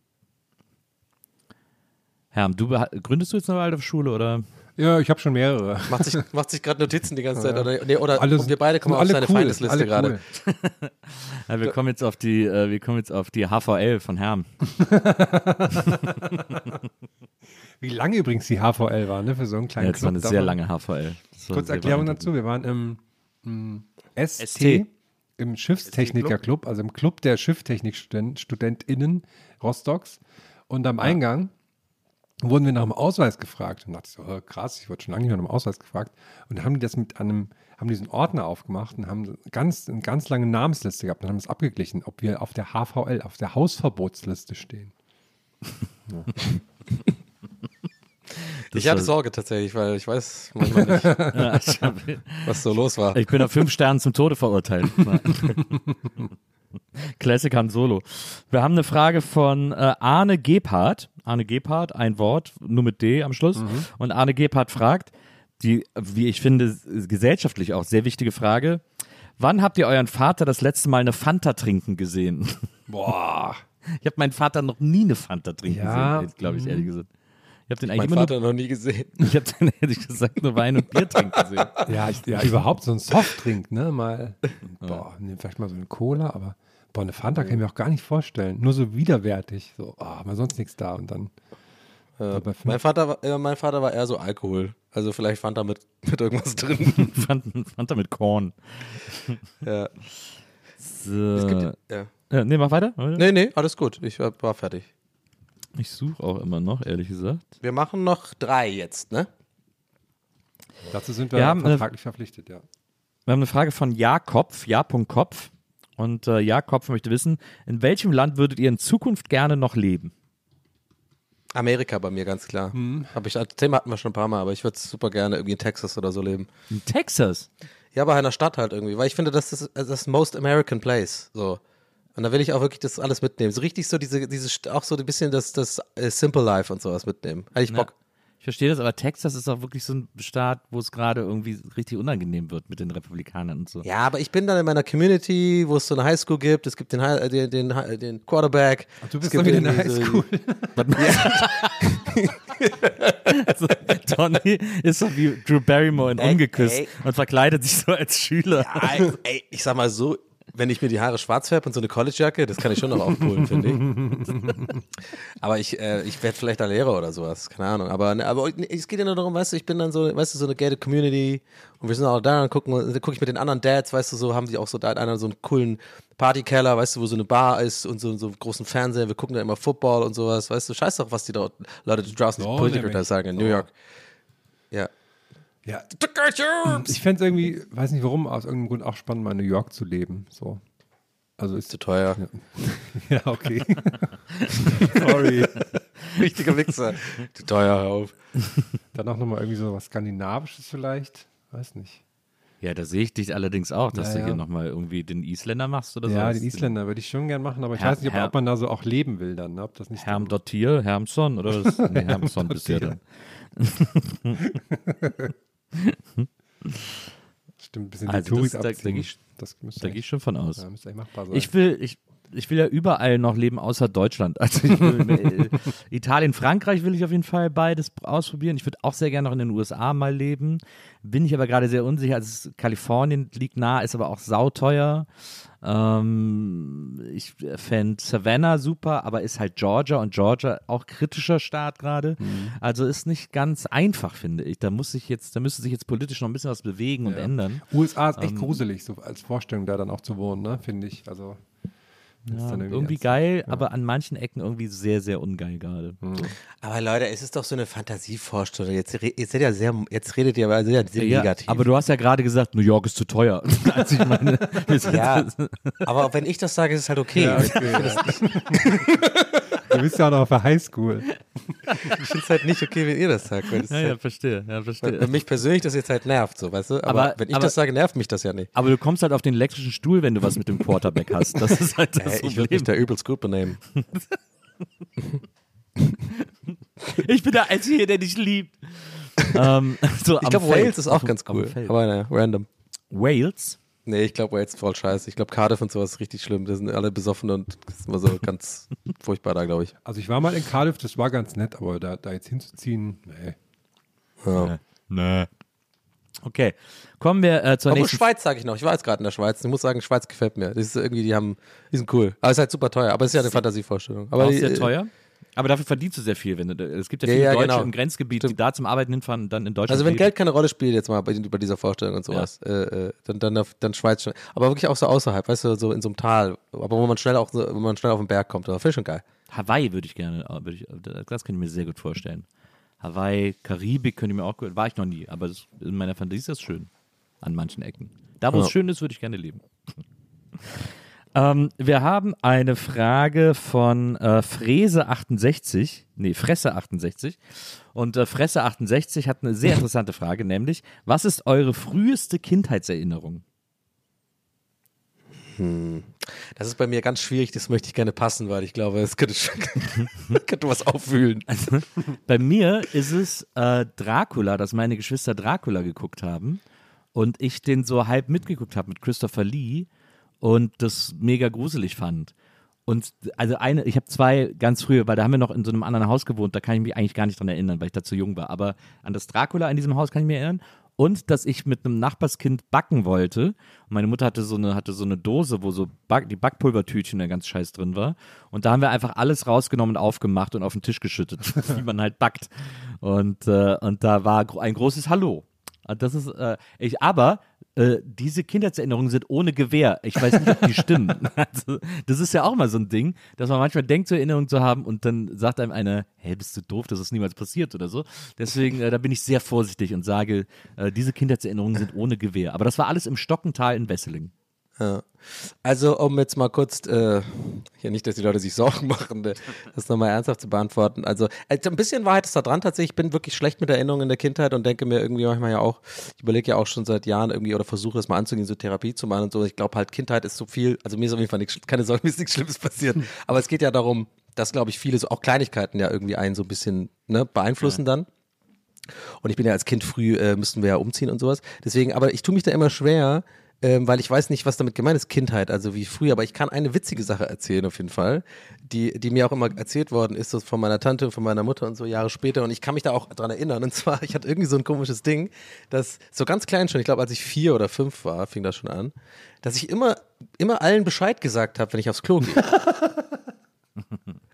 Herm, du gründest du jetzt eine Waldorfschule oder? Ja, ich habe schon mehrere. Macht sich, macht sich gerade Notizen die ganze Zeit. Oder, nee, oder Alle und wir beide kommen auf seine cool, Feindesliste gerade. cool. Ja, wir kommen jetzt auf die, äh, wir kommen jetzt auf die HVL von Herm. Wie lange übrigens die HVL war, ne? Für so einen kleinen Ja, das war Club. eine Darf sehr lange HVL. War Kurz Erklärung dazu. Wir waren im, im ST, ST. im Schiffstechniker-Club, also im Club der Schifftechnik-StudentInnen Rostocks. Und am Eingang wurden wir nach dem Ausweis gefragt. Und dachte ich so, oh, krass, ich wurde schon lange nicht mehr nach dem Ausweis gefragt. Und dann haben die das mit einem, haben diesen Ordner aufgemacht und haben ganz, eine ganz lange Namensliste gehabt und haben es abgeglichen, ob wir auf der HVL, auf der Hausverbotsliste stehen. Ich hatte Sorge tatsächlich, weil ich weiß manchmal nicht, Ja, ich, hab, was so los war. ich bin auf fünf Sternen zum Tode verurteilt. Classic Han Solo. Wir haben eine Frage von äh, Arne Gebhardt. Arne Gebhardt, ein Wort, nur mit D am Schluss. Und Arne Gebhardt fragt, die, wie ich finde, gesellschaftlich auch sehr wichtige Frage. Wann habt ihr euren Vater das letzte Mal eine Fanta trinken gesehen? Boah. Ich habe meinen Vater noch nie eine Fanta trinken Ja, gesehen, glaube ich, ehrlich gesagt. Ich habe den eigentlich immer Vater noch nie gesehen. nur, ich habe den ehrlich gesagt nur Wein und Bier trinken gesehen. Ja, ich, ja, überhaupt so ein Softdrink, ne? Mal, boah, vielleicht mal so eine Cola, aber boah, eine Fanta kann ich mir auch gar nicht vorstellen. Nur so widerwärtig. So, ah, mal sonst nichts da und dann. Äh, mein, Vater war, äh, mein Vater war eher so Alkohol. Also vielleicht fand er mit, mit irgendwas drin. Fanta, Fanta mit Korn. ja. So. gibt- ja. ja, nee, mach weiter. weiter. Nee, nee, alles gut. Ich war, war fertig. Ich suche auch immer noch, ehrlich gesagt. Wir machen noch drei jetzt, ne? Dazu sind wir Wir haben eine- vertraglich verpflichtet, ja. Wir haben eine Frage von Jakopf, ja.kopf. Und äh, Jakopf möchte wissen, in welchem Land würdet ihr in Zukunft gerne noch leben? Amerika bei mir, ganz klar. Hab ich, das Thema hatten wir schon ein paar Mal, aber ich würde super gerne irgendwie in Texas oder so leben. In Texas. Ja, aber in einer Stadt halt irgendwie, weil ich finde, das ist das most American place. So. Und da will ich auch wirklich das alles mitnehmen. So richtig so diese, diese auch so ein bisschen das, das äh, Simple Life und sowas mitnehmen. Hätte ich Bock. Ich verstehe das, aber Texas ist auch wirklich so ein Staat, wo es gerade irgendwie richtig unangenehm wird mit den Republikanern und so. Ja, aber ich bin dann in meiner Community, wo es so eine Highschool gibt. Es gibt den, Hi- äh, den, den, Hi- den Quarterback. Ach, du bist dann wieder in der Highschool. Also, Tony ist so wie Drew Barrymore in Ey, Ungeküsst ey. und verkleidet sich so als Schüler. Ey, ey, ich sag mal so, wenn ich mir die Haare schwarz färbe und so eine College-Jacke, das kann ich schon noch aufholen, finde ich. Aber ich, äh, ich werde vielleicht da Lehrer oder sowas, keine Ahnung. Aber, ne, aber es geht ja nur darum, weißt du, ich bin dann so, weißt du, so eine gated Community und wir sind auch da und gucken, dann gucke ich mit den anderen Dads, weißt du, so haben die auch so da einer so einen coolen Partykeller, weißt du, wo so eine Bar ist und so, so einen großen Fernseher, wir gucken da immer Football und sowas, weißt du, scheiß doch, was die dort Leute draußen, So Politiker da sagen in New. York. Ja. Ja. Ich fände es irgendwie, weiß nicht warum, aus irgendeinem Grund auch spannend, mal in New York zu leben. So. Also ist Zu teuer. Ja, okay. Sorry. Richtiger Wichser. Zu teuer, hör auf. Dann auch nochmal irgendwie so was Skandinavisches vielleicht. Weiß nicht. Ja, da sehe ich dich allerdings auch, dass Ja, du ja. hier nochmal irgendwie den Isländer machst oder so. Ja, den Isländer würde ich schon gern machen, aber ich Herr- weiß nicht, ob, Herr- ob man da so auch leben will dann. Ne? Ob das nicht Herm Dottir, Hermson oder was? Nee, Hermson bist du ja dann. Stimmt, ein bisschen Also die Touris das- da- da abziehen. geh ich- das Da gehe ich schon von aus. ja, müsste eigentlich machbar sein. Ich will, ich, ich will ja überall noch leben, außer Deutschland. Also ich will, äh, Italien, Frankreich will ich auf jeden Fall beides ausprobieren. Ich würde auch sehr gerne noch in den USA mal leben. Bin ich aber gerade sehr unsicher. Also Kalifornien liegt nah, ist aber auch sauteuer. Ähm, ich fände Savannah super, aber ist halt Georgia und Georgia auch kritischer Staat gerade. Also ist nicht ganz einfach, finde ich. Da muss sich jetzt, da müsste sich jetzt politisch noch ein bisschen was bewegen und ändern. USA ist echt Ähm, gruselig, so als Vorstellung da dann auch zu wohnen, ne? finde ich. Also Ja, irgendwie ernst- geil, aber an manchen Ecken irgendwie sehr, sehr ungeil gerade. Aber Leute, es ist doch so eine Fantasievorstellung. Jetzt, re- jetzt, seid ihr sehr, jetzt redet ihr aber sehr, sehr Ja, negativ. aber du hast ja gerade gesagt, New York ist zu teuer. also ich meine, ja, aber wenn ich das sage, ist es halt okay. Ja, okay, Du bist ja auch noch auf der Highschool. Ich finde es halt nicht okay, wenn ihr das sagt. Weil, das ja, ja, halt, verstehe, ja, weil verstehe. mich persönlich das jetzt halt nervt, so, weißt du? Aber, Aber- wenn ich aber- das sage, nervt mich das ja nicht. Aber du kommst halt auf den elektrischen Stuhl, wenn du was mit dem Quarterback hast. Das ist halt das Hey, ich würde Problem. mich da übelst gut benehmen. Ich bin der Einzige, der dich liebt. ähm, so Ich glaube. Wales ist auch ganz cool. Aber naja, random. Wales? Nee, ich glaube, Wales ist voll scheiße. Ich glaube, Cardiff und sowas ist richtig schlimm. Da sind alle besoffen und das ist immer so ganz furchtbar da, glaube ich. Also ich war mal in Cardiff, das war ganz nett, aber da, da jetzt hinzuziehen, nee. Ja. Nee. Okay, kommen wir äh, zur Obwohl nächsten Schweiz sage ich noch. Ich war jetzt gerade in der Schweiz. Ich muss sagen, Schweiz gefällt mir. Das ist irgendwie, die haben, die sind cool. Aber es ist halt super teuer. Aber es ist ja eine Fantasievorstellung. Aber auch die, sehr äh, teuer. Aber dafür verdienst du sehr viel. Wenn du, es gibt ja Ja, viele ja, Deutsche genau. im Grenzgebiet, die Stimmt. da zum Arbeiten hinfahren und dann in Deutschland Also wenn leben. Geld keine Rolle spielt jetzt mal bei, bei dieser Vorstellung und sowas, äh, äh, dann, dann, dann Schweiz schon. Aber wirklich auch so außerhalb, weißt du, so in so einem Tal, aber wo man schnell auch, wo man schnell auf den Berg kommt. Das finde ich schon geil. Hawaii würde ich gerne, äh, würde ich, das könnte ich mir sehr gut vorstellen. Hawaii, Karibik könnte ich mir auch gut, war ich noch nie, aber das, in meiner Fantasie ist das schön. An manchen Ecken. Da, wo es Ja. schön ist, würde ich gerne leben. ähm, wir haben eine Frage von äh, Frese68, nee, Fresse68. Und äh, Fresse68 hat eine sehr interessante Frage, nämlich, was ist eure früheste Kindheitserinnerung? Das ist bei mir ganz schwierig, das möchte ich gerne passen, weil ich glaube, es könnte, schon, könnte was aufwühlen. Bei mir ist es äh, Dracula, dass meine Geschwister Dracula geguckt haben. und ich den so halb mitgeguckt habe mit Christopher Lee und das mega gruselig fand. Und also eine, ich habe zwei ganz frühe, weil da haben wir noch in so einem anderen Haus gewohnt, da kann ich mich eigentlich gar nicht dran erinnern, weil ich da zu jung war. Aber an das Dracula in diesem Haus kann ich mich erinnern. Und dass ich mit einem Nachbarskind backen wollte. Und meine Mutter hatte so eine, hatte so eine Dose, wo so Back, die Backpulvertütchen der ganz scheiß drin war. Und da haben wir einfach alles rausgenommen und aufgemacht und auf den Tisch geschüttet, wie man halt backt. Und, äh, und da war ein großes Hallo. Und Das ist, äh, ich, aber äh, diese Kindheitserinnerungen sind ohne Gewehr. Ich weiß nicht, ob die stimmen. Also, das ist ja auch mal so ein Ding, dass man manchmal denkt, so Erinnerungen zu haben und dann sagt einem einer, hey, bist du doof, das ist niemals passiert oder so. Deswegen, äh, da bin ich sehr vorsichtig und sage, äh, diese Kindheitserinnerungen sind ohne Gewehr. Aber das war alles im Stockental in Wesseling. Ja. Also, um jetzt mal kurz, äh, hier nicht, dass die Leute sich Sorgen machen, äh, das nochmal ernsthaft zu beantworten. Also, äh, ein bisschen Wahrheit ist da dran tatsächlich. Ich bin wirklich schlecht mit Erinnerungen in der Kindheit und denke mir irgendwie manchmal ja auch, ich überlege ja auch schon seit Jahren irgendwie oder versuche das mal anzugehen, so Therapie zu machen und so. Ich glaube halt, Kindheit ist so viel, also mir ist auf jeden Fall nichts, keine Sorge, mir ist nichts Schlimmes passiert. Aber es geht ja darum, dass, glaube ich, viele so auch Kleinigkeiten ja irgendwie einen so ein bisschen ne, beeinflussen dann. Und ich bin ja als Kind früh, äh, müssten wir ja umziehen und sowas. Deswegen, aber ich tue mich da immer schwer, ähm, weil ich weiß nicht, was damit gemeint ist, Kindheit, also wie früher. Aber ich kann eine witzige Sache erzählen auf jeden Fall, die, die mir auch immer erzählt worden ist, so von meiner Tante und von meiner Mutter und so Jahre später. Und ich kann mich da auch dran erinnern. Und zwar, ich hatte irgendwie so ein komisches Ding, dass so ganz klein schon, ich glaube, als ich vier oder fünf war, fing das schon an, dass ich immer, immer allen Bescheid gesagt habe, wenn ich aufs Klo gehe.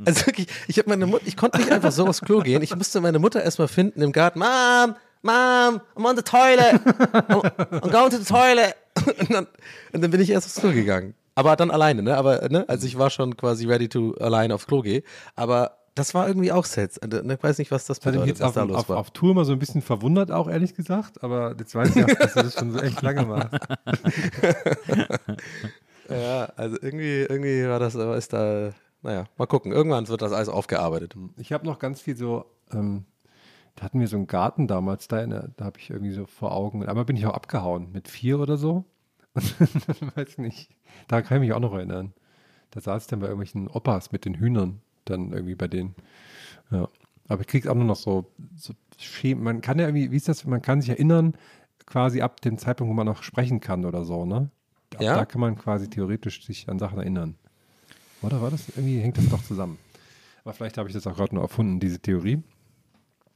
Also wirklich, ich habe meine Mutter, ich konnte nicht einfach so aufs Klo gehen. Ich musste meine Mutter erstmal finden im Garten. Mom, Mom, I'm on the toilet. I'm, I'm going to the toilet. Und dann, und dann bin ich erst aufs Klo gegangen. Aber dann alleine, ne? Aber, ne? Also ich war schon quasi ready to alleine aufs Klo gehen. Aber das war irgendwie auch Sets. Ich weiß nicht, was das bedeutet, jetzt was auf, da los auf, war. auf Tour mal so ein bisschen verwundert, auch ehrlich gesagt. Aber jetzt weiß ich auch, dass du das schon so echt lange machst. ja, also irgendwie, irgendwie war das, aber ist da, naja, mal gucken. Irgendwann wird das alles aufgearbeitet. Ich habe noch ganz viel so, ähm, da hatten wir so einen Garten damals, da, der, da habe ich irgendwie so vor Augen. Einmal bin ich auch abgehauen mit vier oder so. weiß nicht. Da kann ich mich auch noch erinnern. Da saß ich dann bei irgendwelchen Opas mit den Hühnern, dann irgendwie bei denen. Ja. Aber ich krieg's auch nur noch so, so Schem Man kann ja irgendwie, wie ist das, man kann sich erinnern, quasi ab dem Zeitpunkt, wo man noch sprechen kann oder so, ne? Ab Ja. Da kann man quasi theoretisch sich an Sachen erinnern. Oder war das? Irgendwie hängt das doch zusammen. Aber vielleicht habe ich das auch gerade nur erfunden, diese Theorie.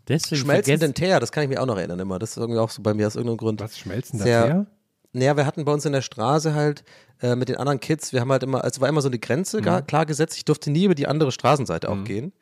Deswegen Schmelzenden Teer, das kann ich mich auch noch erinnern immer. Das ist irgendwie auch so bei mir aus irgendeinem Grund. Was schmelzen da Sehr- her? Naja, wir hatten bei uns in der Straße halt äh, mit den anderen Kids, wir haben halt immer, also war immer so eine Grenze gar, klar gesetzt, ich durfte nie über die andere Straßenseite auch gehen.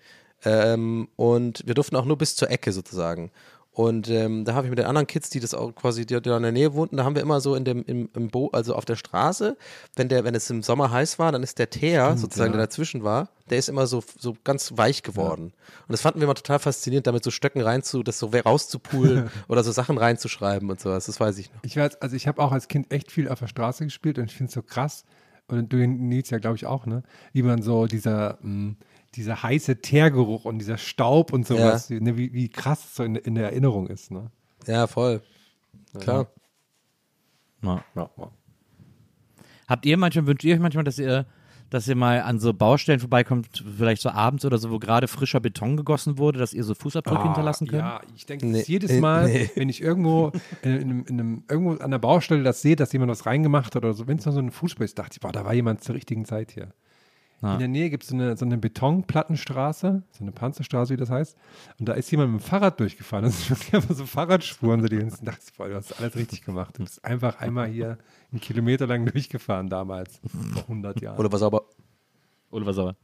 Ähm, und wir durften auch nur bis zur Ecke sozusagen. Und ähm, da habe ich mit den anderen Kids, die das auch quasi, die, die da in der Nähe wohnten, da haben wir immer so in dem, im, im Bo also auf der Straße, wenn der, wenn es im Sommer heiß war, dann ist der Teer sozusagen, der dazwischen war, der ist immer so, so ganz weich geworden. Und das fanden wir immer total faszinierend, damit so Stöcken reinzu, das so rauszupulen oder so Sachen reinzuschreiben und sowas. Das weiß ich noch. Ich weiß, also ich habe auch als Kind echt viel auf der Straße gespielt und ich finde es so krass. Und du, Nils, ja, glaube ich, auch, ne? Wie man so dieser, mh, dieser heiße Teergeruch und dieser Staub und sowas, ne, wie, wie krass es so in, in der Erinnerung ist, ne? Ja, voll. Klar. Ja. Ja, ja. Habt ihr manchmal, wünscht ihr euch manchmal, dass ihr, dass ihr mal an so Baustellen vorbeikommt, vielleicht so abends oder so, wo gerade frischer Beton gegossen wurde, dass ihr so Fußabdrücke hinterlassen könnt? Ah, Ja, ich denke, Nee, jedes Mal, nee. wenn ich irgendwo, in, in, in einem, irgendwo an der Baustelle das sehe, dass jemand was reingemacht hat oder so, wenn es nur so ein Fußball ist, dachte ich, boah, da war jemand zur richtigen Zeit hier. Ja. In der Nähe gibt es so eine, so eine Betonplattenstraße, so eine Panzerstraße, wie das heißt. Und da ist jemand mit dem Fahrrad durchgefahren. Das sind wirklich einfach so Fahrradspuren. So die ganzen, ich, boah, du hast alles richtig gemacht. Du bist einfach einmal hier einen Kilometer lang durchgefahren damals, vor 100 Jahren. Oder was aber. Oliver Sauer.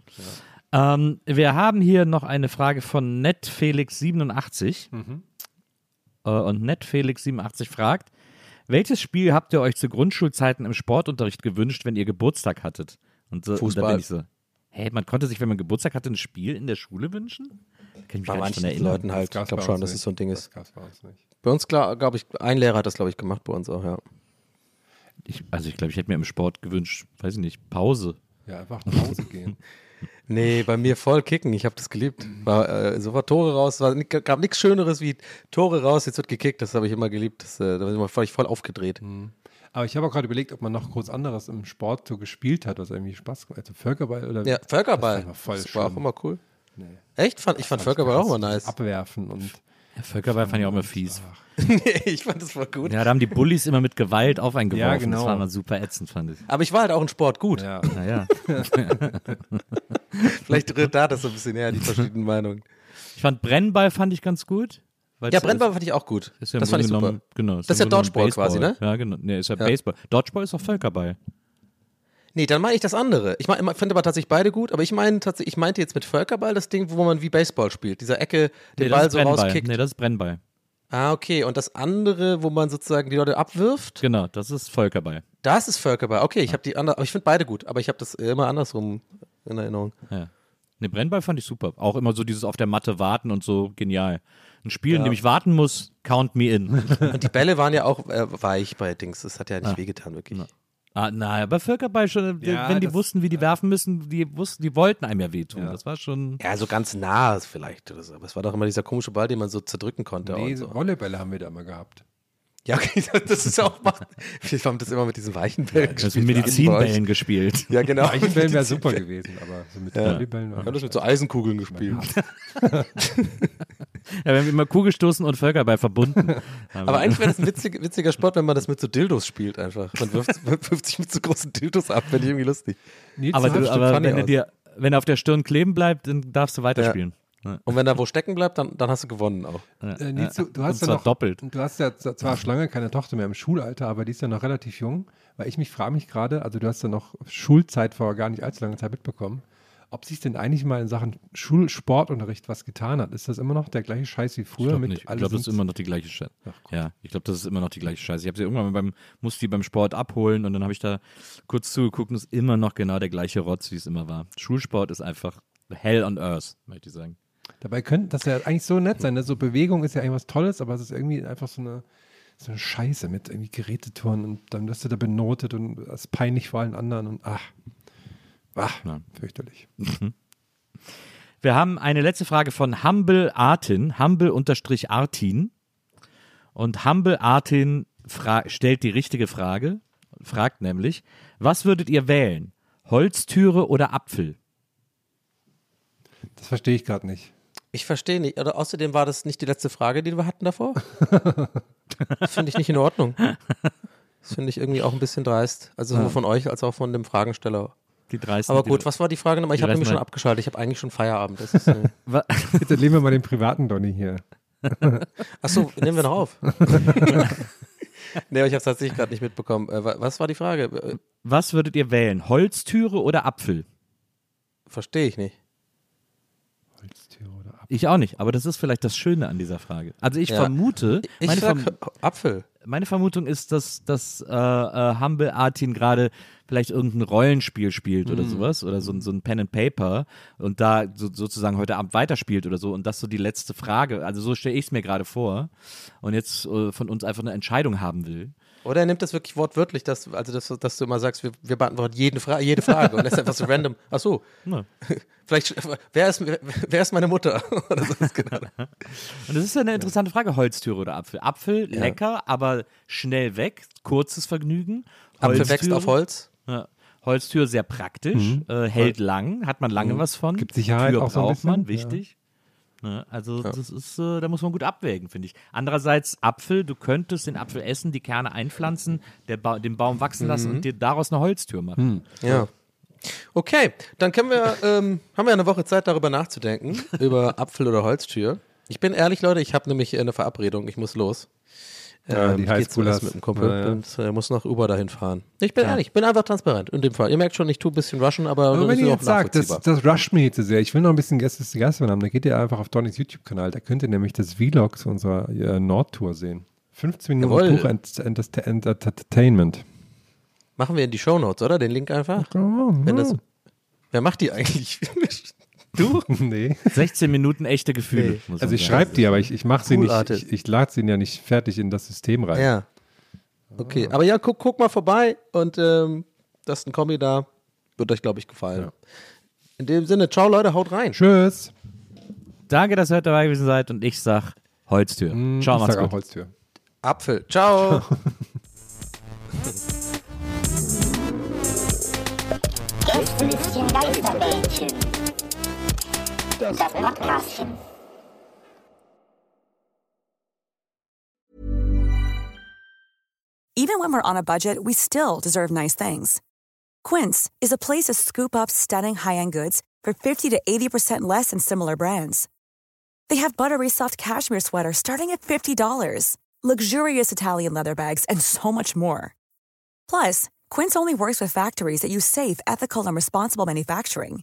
Ähm, wir haben hier noch eine Frage von NetFelix87. Äh, und NetFelix87 fragt, welches Spiel habt ihr euch zu Grundschulzeiten im Sportunterricht gewünscht, wenn ihr Geburtstag hattet? Und, so, und da Fußball. bin ich so, hey, man konnte sich, wenn man Geburtstag hatte, ein Spiel in der Schule wünschen? Da kann ich mich Bei manchen erinnern. Leuten halt. Ich glaube schon, uns dass es so ein Ding Das ist. gab's bei uns nicht. Bei uns, glaube ich, ein Lehrer hat das, glaube ich, gemacht bei uns auch, ja. Ich, also ich glaube, ich hätte mir im Sport gewünscht, weiß ich nicht, Pause. Ja, einfach nach Hause gehen. Nee, bei mir voll kicken. Ich habe das geliebt. War, äh, sofort Tore raus. War, gab nichts Schöneres wie Tore raus, jetzt wird gekickt. Das habe ich immer geliebt. Das, äh, da war ich voll, voll aufgedreht. Aber ich habe auch gerade überlegt, ob man noch groß anderes im Sport so gespielt hat, was irgendwie Spaß gemacht hat. Also Völkerball oder Ja, Völkerball. Das war voll Das war auch immer cool. Nee. Echt? Fand, ich fand Hab Völkerball auch immer nice. Abwerfen und Völkerball fand ich auch immer fies. nee, ich fand das voll gut. Ja, da haben die Bullies immer mit Gewalt auf einen geworfen. Ja, genau. Das war immer super ätzend, fand ich. Aber ich war halt auch in Sport gut. Ja. Naja. Vielleicht rührt da das so ein bisschen her, die verschiedenen Meinungen. Ich fand Brennball fand ich ganz gut. Ja, Brennball fand ich auch gut. Ist ja das fand ich super. genommen- Genau, Das ist ja Dodgeball quasi, ne? Ja, genau. Nee, ist ja, Ja. Baseball. Dodgeball ist auch Völkerball. Nee, dann meine ich das andere. Ich, mein, ich finde aber tatsächlich beide gut, aber ich meine tatsächlich, ich meinte jetzt mit Völkerball das Ding, wo man wie Baseball spielt. Dieser Ecke den Nee, Ball so Brennball. rauskickt. Nee, das ist Brennball. Ah, okay. Und das andere, wo man sozusagen die Leute abwirft, Genau, das ist Völkerball. das ist Völkerball. Okay, ich habe die andere, aber ich finde beide gut, aber ich habe das immer andersrum in Erinnerung. Ja. Ne, Brennball fand ich super. Auch immer so dieses auf der Matte warten und so genial. Ein Spiel, in dem ich warten muss, count me in. Und die Bälle waren ja auch äh, weich bei Dings. Das hat ja nicht wehgetan, wirklich. ah, na, aber Völkerball schon, Ja, wenn die das- wussten, wie die werfen müssen, die wussten, die wollten einem ja wehtun. Das war schon. Ja, so ganz nah vielleicht oder so. Aber es war doch immer dieser komische Ball, den man so zerdrücken konnte. Nee, und so. Volleybälle haben wir da immer gehabt. Ja, okay, das ist auch. Wir haben das immer mit diesen weichen Bällen Das mit gespielt. Medizinbällen gespielt. Ja, genau. Eichenbällen wäre super gewesen, aber so mit Volleybällen Wir war haben das mit so Eisenkugeln gespielt. Ja, wir haben immer Kugelstoßen und Völkerball verbunden. Aber eigentlich wäre das ein witzig, witziger Sport, wenn man das mit so Dildos spielt einfach. Man wirft, wirft sich mit so großen Dildos ab, finde ich irgendwie lustig. Nils, aber du aber wenn er dir, wenn er auf der Stirn kleben bleibt, dann darfst du weiterspielen. Ja. Und wenn er wo stecken bleibt, dann, dann hast du gewonnen auch. Äh, Nils, du, du Und hast ja zwar noch, doppelt. Du hast ja zwar schon lange keine Tochter mehr im Schulalter, aber die ist ja noch relativ jung, weil ich mich frage mich gerade, also du hast ja noch Schulzeit vor gar nicht allzu langer Zeit mitbekommen, ob sich denn eigentlich mal in Sachen Schulsportunterricht was getan hat. Ist das immer noch der gleiche Scheiß wie früher? Ich glaube, das ist immer noch die gleiche Scheiße. Ja, ich glaube, das ist immer noch die gleiche Scheiße. Ich habe sie irgendwann mal beim, musste die beim Sport abholen und dann habe ich da kurz zugeguckt und es ist immer noch genau der gleiche Rotz, wie es immer war. Schulsport ist einfach hell on earth, möchte ich sagen. Dabei könnte das ja eigentlich so nett sein. Ne? So Bewegung ist ja eigentlich was Tolles, aber es ist irgendwie einfach so eine, so eine Scheiße mit irgendwie Gerätetouren und dann wirst du da benotet und das ist peinlich vor allen anderen und ach, ach, Ja. fürchterlich. Wir haben eine letzte Frage von Humble Artin, Humble-Artin. Und Humble Artin stellt die richtige Frage, fragt nämlich, was würdet ihr wählen? Holztüre oder Apfel? Das verstehe ich gerade nicht. Ich verstehe nicht. Oder außerdem war das nicht die letzte Frage, die wir hatten davor. Das finde ich nicht in Ordnung. Das finde ich irgendwie auch ein bisschen dreist. Also sowohl von euch als auch von dem Fragensteller. Die dreisten. Aber gut, was war die Frage nochmal? Ich habe nämlich schon abgeschaltet. Ich habe eigentlich schon Feierabend. Das ist, äh Jetzt erleben wir mal den privaten Donny hier. Achso, nehmen wir noch auf. nee, aber ich habe es tatsächlich gerade nicht mitbekommen. Äh, wa- was war die Frage? Äh, Was würdet ihr wählen? Holztüre oder Apfel? Verstehe ich nicht. Ich auch nicht, aber das ist vielleicht das Schöne an dieser Frage. Also ich Ja. vermute, Ich meine, sag Verm Apfel. meine Vermutung ist, dass, dass äh, äh, Humble Artin gerade vielleicht irgendein Rollenspiel spielt oder sowas oder so, ein- so ein Pen and Paper und da so, sozusagen heute Abend weiterspielt oder so und das so die letzte Frage, also so stelle ich es mir gerade vor und jetzt äh, von uns einfach eine Entscheidung haben will. Oder er nimmt das wirklich wortwörtlich, dass, also dass, dass du immer sagst, wir, wir beantworten jeden Fra jede Frage und das ist einfach so random. Ach so, Ja. vielleicht, wer ist, wer, ist meine Mutter? Oder so ist genau. Und das ist ja eine interessante Frage, Holztüre oder Apfel. Apfel, lecker, aber schnell weg, kurzes Vergnügen. Apfel wächst Holztüre- auf Holz. Ja. Holztür sehr praktisch, äh, hält lang, hat man lange was von. Mhm. Gibt Sicherheit Tür auch so ein braucht man, bisschen, ja. wichtig. Ja, also das ist, äh, da muss man gut abwägen, finde ich. Andererseits Apfel, du könntest den Apfel essen, die Kerne einpflanzen, ba den Baum wachsen lassen Mhm. und dir daraus eine Holztür machen. Ja. Okay, dann können wir, ähm, haben wir eine Woche Zeit, darüber nachzudenken, über Apfel- oder Holztür. Ich bin ehrlich, Leute, ich habe nämlich eine Verabredung, ich muss los. Ja, die ich gehe zum Highschoolers. Mit dem Kumpel Ja, ja. und äh, muss nach Uber dahin fahren. Ich bin ehrlich, ich bin einfach transparent in dem Fall. Ihr merkt schon, ich tue ein bisschen rushen, aber, Aber das wenn ihr jetzt sagt, das, das rusht mir jetzt so sehr, ich will noch ein bisschen Gäste zu Gast haben, dann geht ihr einfach auf Donnys YouTube-Kanal, da könnt ihr nämlich das Vlog zu unserer äh, Nordtour sehen. 15 Minuten Ent Entertainment. Machen wir in die Shownotes, oder? Den Link einfach. Wenn das, wer macht die eigentlich? du? nee. 16 Minuten echte Gefühle. Nee. muss Also ich schreibe die, aber ich, ich mache sie Cool nicht, Artist. ich, ich lade sie ja nicht fertig in das System rein. Ja. Okay, aber ja, guck, guck mal vorbei und ähm, das ist ein Kombi da. Wird euch, glaube ich, gefallen. Ja. In dem Sinne, ciao Leute, haut rein. Tschüss. Danke, dass ihr heute dabei gewesen seid und ich sag Holztür. Ciao, Hm, ich macht's sag auch gut. Holztür. Apfel. Ciao. Gästelistchen Geisterbällchen. das Podcastchen. Even when we're on a budget, we still deserve nice things. Quince is a place to scoop up stunning high-end goods for 50 to 80% less than similar brands. They have buttery soft cashmere sweaters starting at $50, luxurious Italian leather bags, and so much more. Plus, Quince only works with factories that use safe, ethical, and responsible manufacturing.